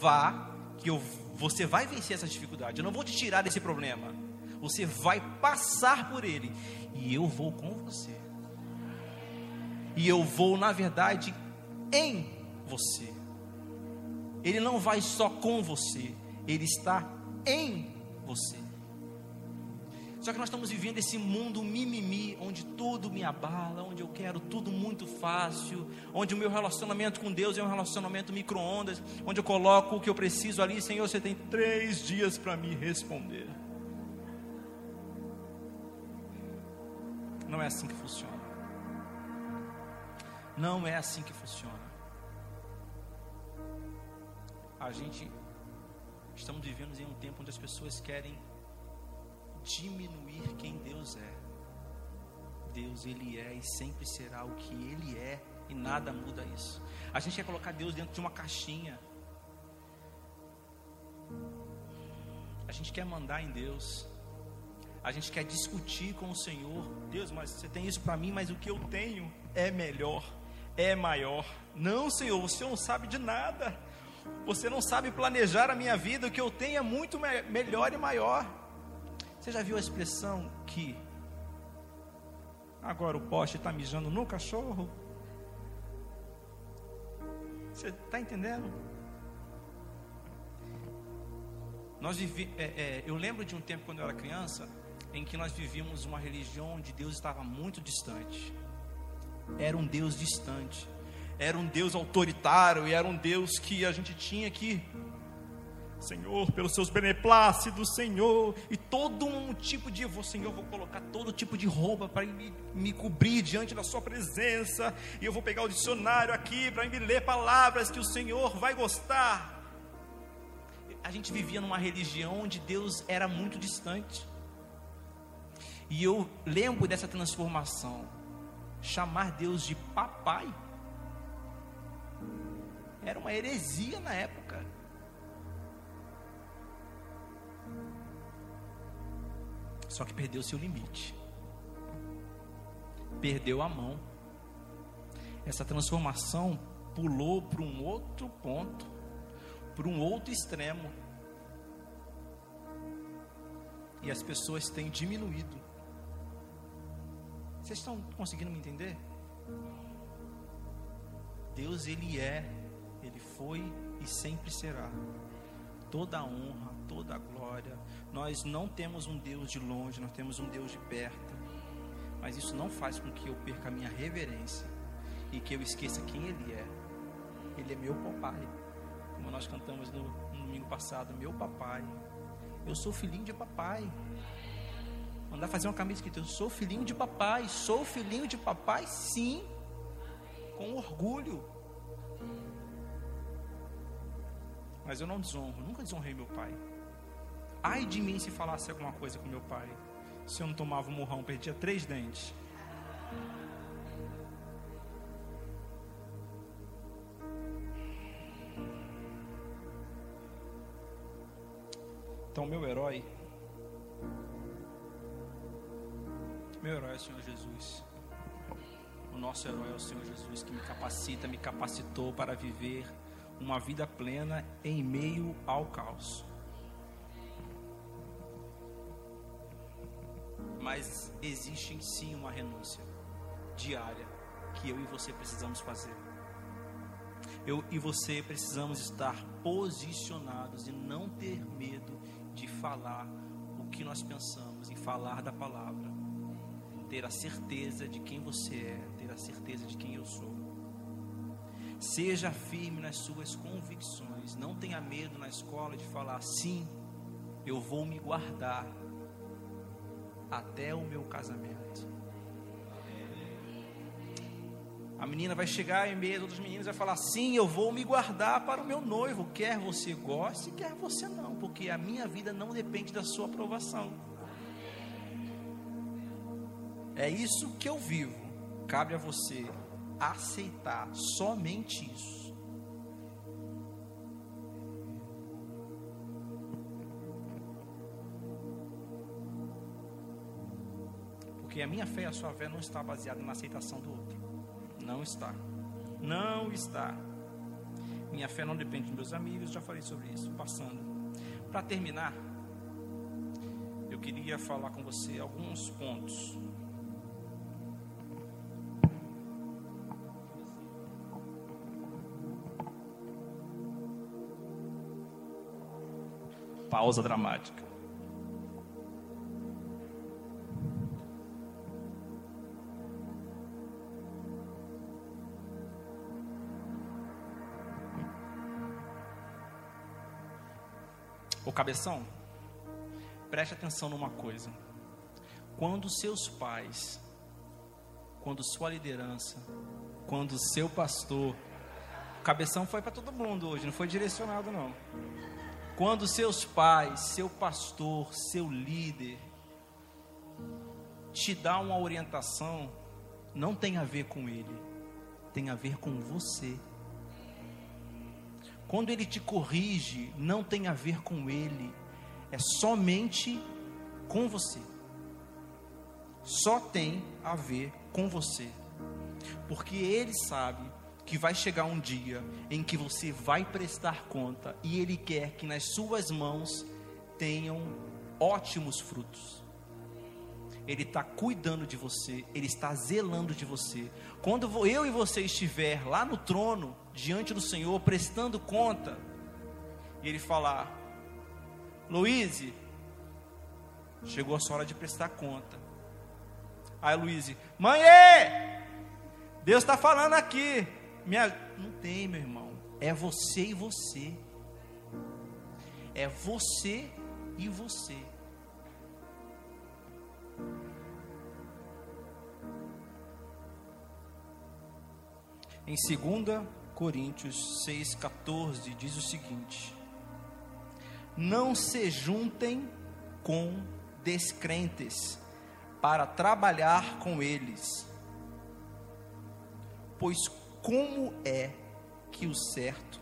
Vá, que eu, você vai vencer essa dificuldade. Eu não vou te tirar desse problema. Você vai passar por ele. E eu vou com você. E eu vou, na verdade, em você. Ele não vai só com você, ele está em você. Só que nós estamos vivendo esse mundo mimimi, onde tudo me abala, onde eu quero tudo muito fácil, onde o meu relacionamento com Deus é um relacionamento micro-ondas, onde eu coloco o que eu preciso ali, Senhor, você tem três dias para me responder. Não é assim que funciona. Não é assim que funciona. A gente estamos vivendo em um tempo onde as pessoas querem diminuir quem Deus é. Deus, Ele é e sempre será o que Ele é, e nada muda isso. A gente quer colocar Deus dentro de uma caixinha. A gente quer mandar em Deus. A gente quer discutir com o Senhor. Deus, mas você tem isso para mim, mas o que eu tenho é melhor, é maior. Não, Senhor, você não sabe de nada. Você não sabe planejar a minha vida. O que eu tenho é muito me melhor e maior. Você já viu a expressão que agora o poste está mijando no cachorro? Você está entendendo? Nós vivi, é, é, eu lembro de um tempo quando eu era criança em que nós vivíamos uma religião onde Deus estava muito distante. Era um Deus distante. Era um Deus autoritário e era um Deus que a gente tinha que Senhor, pelos seus beneplácidos, Senhor, e todo um tipo de, Senhor, vou colocar todo tipo de roupa para me, me cobrir diante da Sua presença, e eu vou pegar o dicionário aqui para me ler palavras que o Senhor vai gostar. A gente vivia numa religião onde Deus era muito distante, e eu lembro dessa transformação, chamar Deus de papai, era uma heresia na época. Só que perdeu seu limite. Perdeu a mão. Essa transformação pulou para um outro ponto, para um outro extremo. E as pessoas têm diminuído. Vocês estão conseguindo me entender? Deus, Ele é Ele foi e sempre será. Toda a honra, toda a glória. Nós não temos um Deus de longe, nós temos um Deus de perto. Mas isso não faz com que eu perca a minha reverência e que eu esqueça quem Ele é. Ele é meu papai. Como nós cantamos no, no domingo passado, meu papai. Eu sou filhinho de papai. Mandar fazer uma camisa que eu sou filhinho de papai. Sou filhinho de papai, sim. Com orgulho. Mas eu não desonro, nunca desonrei meu pai. Ai de mim se falasse alguma coisa com meu pai. Se eu não tomava um murrão, perdia três dentes. Então, meu herói, meu herói é o Senhor Jesus. O nosso herói é o Senhor Jesus que me capacita, me capacitou para viver uma vida plena em meio ao caos. Mas existe em si uma renúncia diária que eu e você precisamos fazer. Eu e você precisamos estar posicionados e não ter medo de falar o que nós pensamos, em falar da palavra. Ter a certeza de quem você é, ter a certeza de quem eu sou. Seja firme nas suas convicções. Não tenha medo na escola de falar sim, eu vou me guardar até o meu casamento. A menina vai chegar em meio outros meninos e vai falar: Sim, eu vou me guardar para o meu noivo, quer você goste, quer você não, porque a minha vida não depende da sua aprovação. É isso que eu vivo. Cabe a você aceitar somente isso. Porque a minha fé a sua fé não está baseada na aceitação do outro. Não está. Não está. Minha fé não depende dos meus amigos, já falei sobre isso. Passando. Para terminar, eu queria falar com você alguns pontos pausa dramática. O cabeção, preste atenção numa coisa. Quando seus pais, quando sua liderança, quando seu pastor, o cabeção foi para todo mundo hoje, não foi direcionado não. Quando seus pais, seu pastor, seu líder te dá uma orientação, não tem a ver com ele, tem a ver com você. Quando ele te corrige, não tem a ver com ele, é somente com você. Só tem a ver com você. Porque ele sabe que vai chegar um dia em que você vai prestar conta e Ele quer que nas suas mãos tenham ótimos frutos. Ele está cuidando de você, Ele está zelando de você. Quando eu e você estiver lá no trono, diante do Senhor, prestando conta, e Ele falar: Luiz, chegou a sua hora de prestar conta. Aí Luiz, mãe, Deus está falando aqui. Minha... Não tem, meu irmão. É você e você. É você e você. Em 2 Coríntios 6,14 diz o seguinte: Não se juntem com descrentes para trabalhar com eles, pois como é que o certo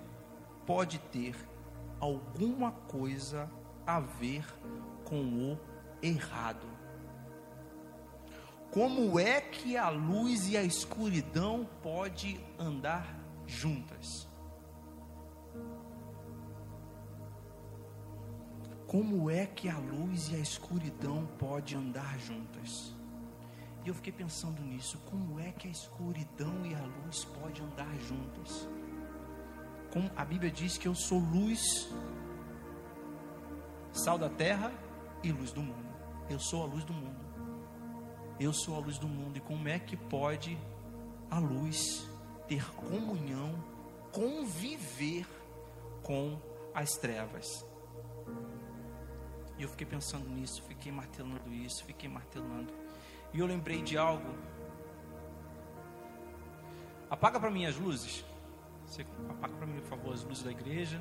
pode ter alguma coisa a ver com o errado? Como é que a luz e a escuridão pode andar juntas? Como é que a luz e a escuridão pode andar juntas? E eu fiquei pensando nisso, como é que a escuridão e a luz podem andar juntas? como a Bíblia diz que eu sou luz, sal da terra e luz do mundo. Eu sou a luz do mundo. Eu sou a luz do mundo. E como é que pode a luz ter comunhão, conviver com as trevas? E eu fiquei pensando nisso, fiquei martelando isso, fiquei martelando. E eu lembrei de algo. Apaga para mim as luzes. Você apaga para mim, por favor, as luzes da igreja.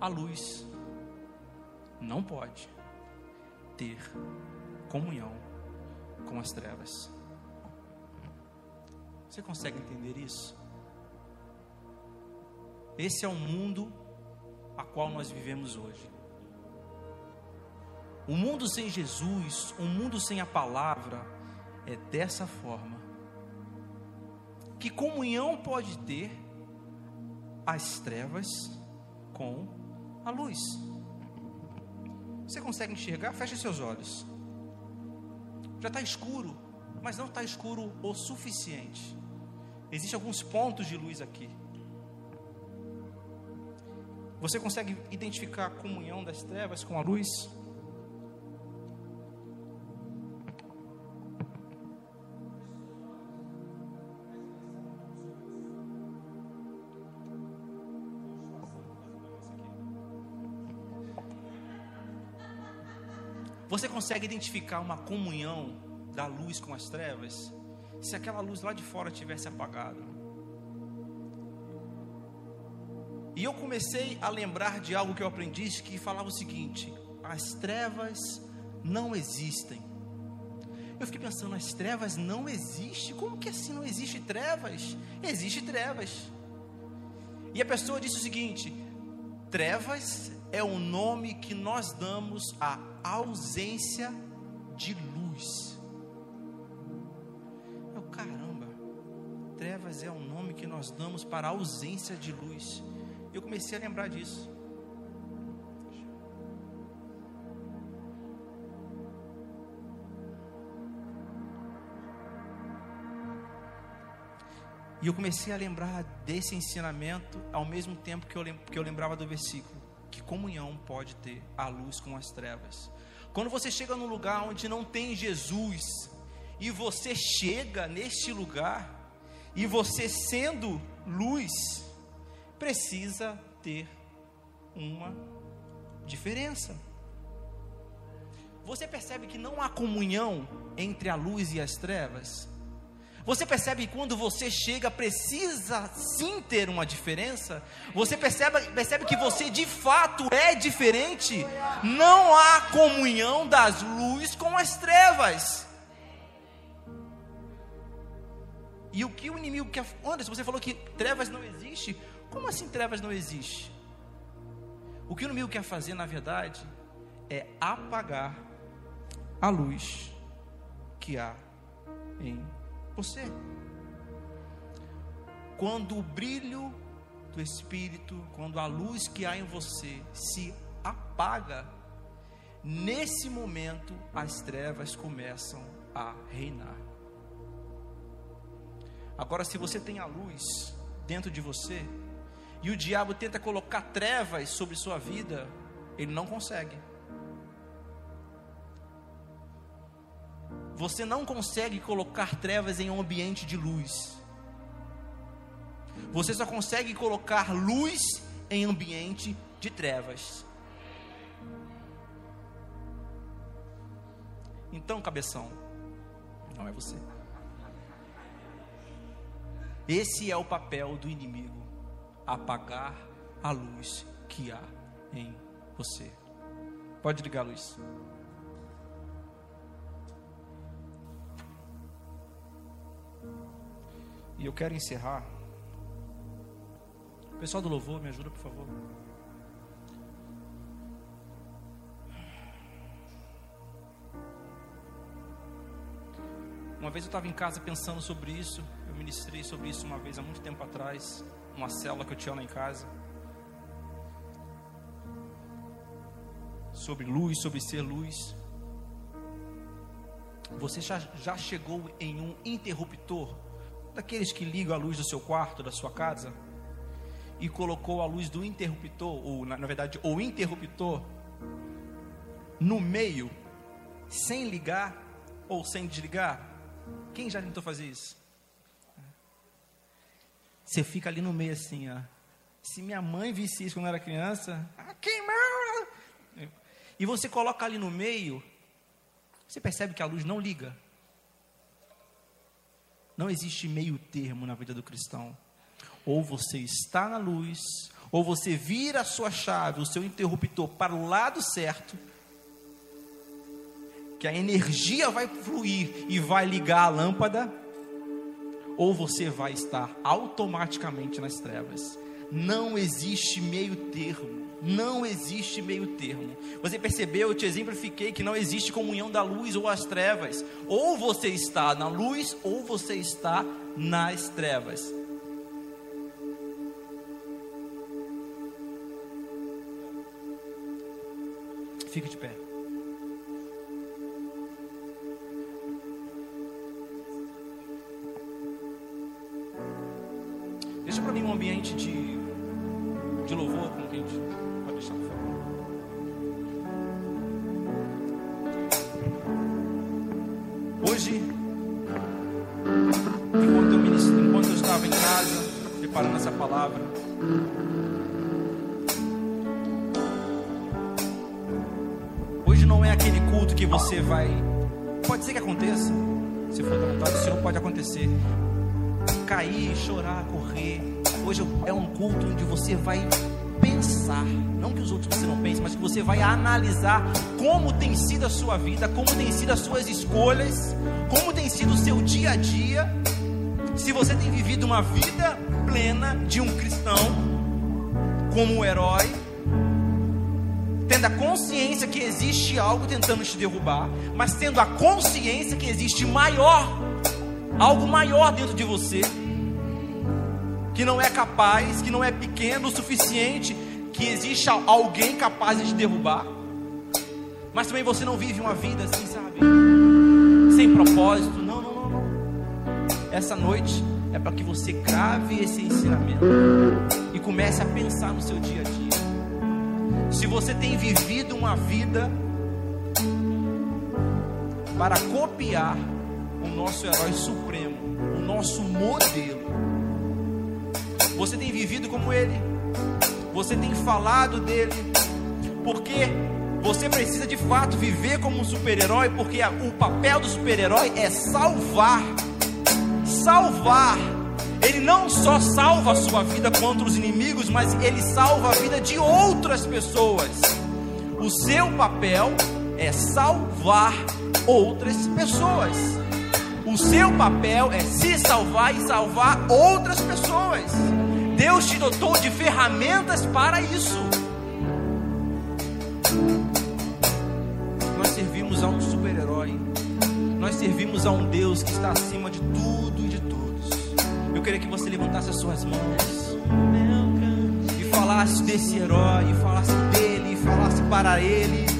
A luz não pode ter comunhão com as trevas. Você consegue entender isso? Esse é o mundo a qual nós vivemos hoje. O mundo sem Jesus, o mundo sem a palavra, é dessa forma. Que comunhão pode ter as trevas com a luz? Você consegue enxergar? Feche seus olhos. Já está escuro, mas não está escuro o suficiente. Existem alguns pontos de luz aqui. Você consegue identificar a comunhão das trevas com a luz? Você consegue identificar uma comunhão da luz com as trevas? se aquela luz lá de fora tivesse apagado. E eu comecei a lembrar de algo que eu aprendi que falava o seguinte: as trevas não existem. Eu fiquei pensando, as trevas não existem? Como que assim não existe trevas? Existe trevas. E a pessoa disse o seguinte: trevas é o nome que nós damos à ausência de luz. trevas é o nome que nós damos para a ausência de luz. Eu comecei a lembrar disso. E eu comecei a lembrar desse ensinamento ao mesmo tempo que eu, que eu lembrava do versículo. Que comunhão pode ter a luz com as trevas? Quando você chega num lugar onde não tem Jesus, e você chega neste lugar, e você, sendo luz, precisa ter uma diferença. Você percebe que não há comunhão entre a luz e as trevas? Você percebe que quando você chega, precisa sim ter uma diferença? Você percebe, percebe que você de fato é diferente? Não há comunhão das luzes com as trevas. E o que o inimigo quer. Anderson, você falou que trevas não existe. Como assim trevas não existe? O que o inimigo quer fazer, na verdade, é apagar a luz que há em você. Quando o brilho do Espírito, quando a luz que há em você se apaga, nesse momento as trevas começam a reinar. Agora, se você tem a luz dentro de você, e o diabo tenta colocar trevas sobre sua vida, ele não consegue. Você não consegue colocar trevas em um ambiente de luz. Você só consegue colocar luz em ambiente de trevas. Então, cabeção, não é você. Esse é o papel do inimigo: apagar a luz que há em você. Pode ligar a luz. E eu quero encerrar. Pessoal do louvor, me ajuda, por favor. Uma vez eu estava em casa pensando sobre isso ministrei sobre isso uma vez há muito tempo atrás, uma célula que eu tinha lá em casa. Sobre luz, sobre ser luz. Você já, já chegou em um interruptor, daqueles que ligam a luz do seu quarto, da sua casa, e colocou a luz do interruptor, ou na, na verdade, o interruptor, no meio, sem ligar ou sem desligar? Quem já tentou fazer isso? Você fica ali no meio assim, ó. Se minha mãe visse isso quando era criança, ah, queimar! E você coloca ali no meio, você percebe que a luz não liga. Não existe meio termo na vida do cristão. Ou você está na luz, ou você vira a sua chave, o seu interruptor para o lado certo, que a energia vai fluir e vai ligar a lâmpada, ou você vai estar automaticamente nas trevas. Não existe meio termo. Não existe meio termo. Você percebeu, eu te exemplifiquei que não existe comunhão da luz ou as trevas. Ou você está na luz ou você está nas trevas. Fique de pé. Deixa para mim um ambiente de, de louvor com quem pode deixar por favor. Hoje, enquanto eu, enquanto eu estava em casa, preparando essa palavra, hoje não é aquele culto que você vai. Pode ser que aconteça, se for da vontade do Senhor, pode acontecer cair, chorar, correr. Hoje é um culto onde você vai pensar, não que os outros você não pense, mas que você vai analisar como tem sido a sua vida, como tem sido as suas escolhas, como tem sido o seu dia a dia. Se você tem vivido uma vida plena de um cristão como um herói, tendo a consciência que existe algo tentando te derrubar, mas tendo a consciência que existe maior, algo maior dentro de você que não é capaz, que não é pequeno o suficiente, que existe alguém capaz de te derrubar. Mas também você não vive uma vida assim, sabe? Sem propósito. Não, não, não, não. Essa noite é para que você grave esse ensinamento e comece a pensar no seu dia a dia. Se você tem vivido uma vida para copiar o nosso herói supremo, o nosso modelo, você tem vivido como ele. Você tem falado dele. Porque você precisa de fato viver como um super-herói, porque o papel do super-herói é salvar. Salvar. Ele não só salva a sua vida contra os inimigos, mas ele salva a vida de outras pessoas. O seu papel é salvar outras pessoas. O seu papel é se salvar e salvar outras pessoas. Deus te dotou de ferramentas para isso. Nós servimos a um super-herói. Nós servimos a um Deus que está acima de tudo e de todos. Eu queria que você levantasse as suas mãos e falasse desse herói, e falasse dele, e falasse para ele.